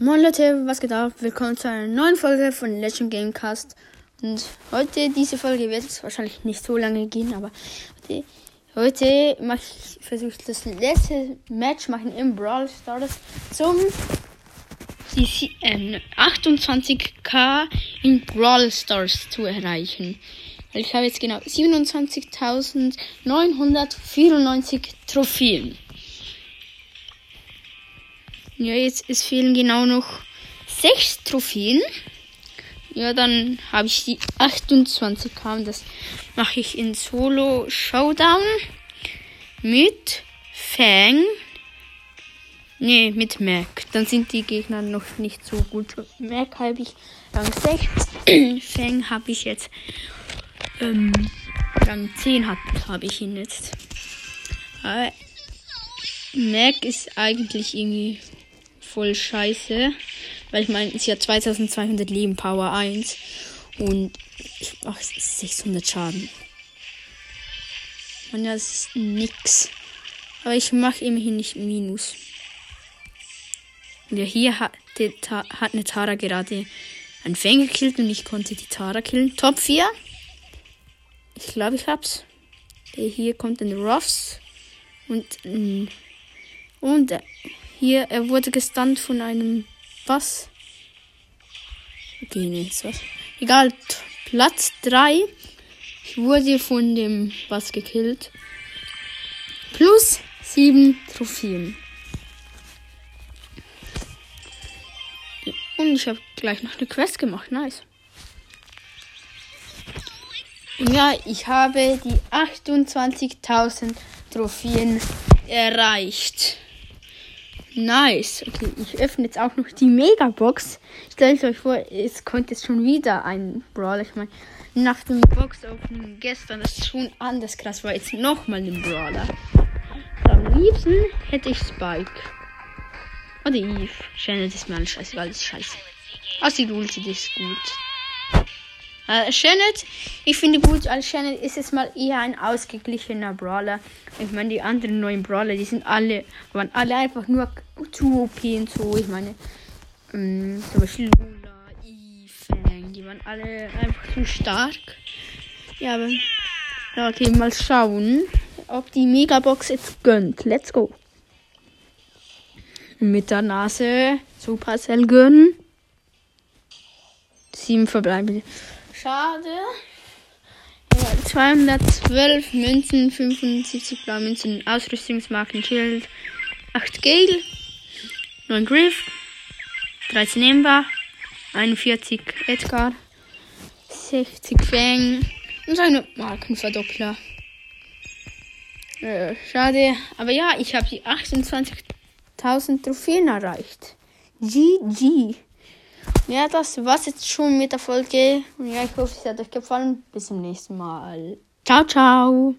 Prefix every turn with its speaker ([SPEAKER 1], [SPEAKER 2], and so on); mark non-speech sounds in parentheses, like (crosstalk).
[SPEAKER 1] Moin Leute, was geht ab? Willkommen zu einer neuen Folge von Legend Gamecast. Und heute, diese Folge wird es wahrscheinlich nicht so lange gehen, aber heute, heute mache ich, versuche ich das letzte Match machen im Brawl Stars zum die, äh, 28k in Brawl Stars zu erreichen. Ich habe jetzt genau 27.994 Trophäen. Ja, jetzt es fehlen genau noch sechs Trophäen. Ja, dann habe ich die 28 K. Das mache ich in Solo Showdown mit Fang. Nee, mit Mac. Dann sind die Gegner noch nicht so gut. Mac habe ich Rang 6. (clears throat) Fang habe ich jetzt ähm, Rang 10 habe hab ich ihn jetzt. Aber Mac ist eigentlich irgendwie voll scheiße. Weil ich meine, ist ja 2200 Leben, Power 1. Und ich mache 600 Schaden. Und das ist nix. Aber ich mache immerhin nicht Minus. Ja, hier hat, die, hat eine Tara gerade einen Fang gekillt und ich konnte die Tara killen. Top 4. Ich glaube, ich hab's. Hier kommt ein Ruffs. Und, und hier, er wurde gestunt von einem was? Okay, nee, ist was. Egal, Platz 3. Ich wurde von dem was gekillt. Plus 7 Trophäen. Und ich habe gleich noch eine Quest gemacht. Nice. Ja, ich habe die 28.000 Trophäen erreicht. Nice. Okay, ich öffne jetzt auch noch die Megabox. Stellt euch vor, es kommt jetzt schon wieder ein Brawler. Ich meine, nach dem Box-Opening gestern, ist schon anders krass, war jetzt nochmal ein Brawler. Am liebsten hätte ich Spike. Oder Eve. Janet ist alles scheißegal, ist scheiße. Außer die Ulti, die ist gut. Äh, ich finde gut, als Shannon ist jetzt mal eher ein ausgeglichener Brawler. Ich meine, die anderen neuen Brawler, die sind alle, waren alle einfach nur zu OP und so. Ich meine, ähm, zum Beispiel Lula, Eve, die waren alle einfach zu stark. Ja, aber, ja, okay, mal schauen, ob die Megabox jetzt gönnt. Let's go. Mit der Nase Supercell gönnen. Sieben verbleibende. Schade. Ja, 212 Münzen, 75 blaue Münzen, Ausrüstungsmarken, Schild, 8 Gale, 9 Griff, 13 Ember, 41 Edgar, 60 Fang und seine Markenverdoppler. Äh, schade, aber ja, ich habe die 28.000 Trophäen erreicht. GG. Ja, das war's jetzt schon mit der Folge. Ja, ich hoffe, es hat euch gefallen. Bis zum nächsten Mal. Ciao, ciao.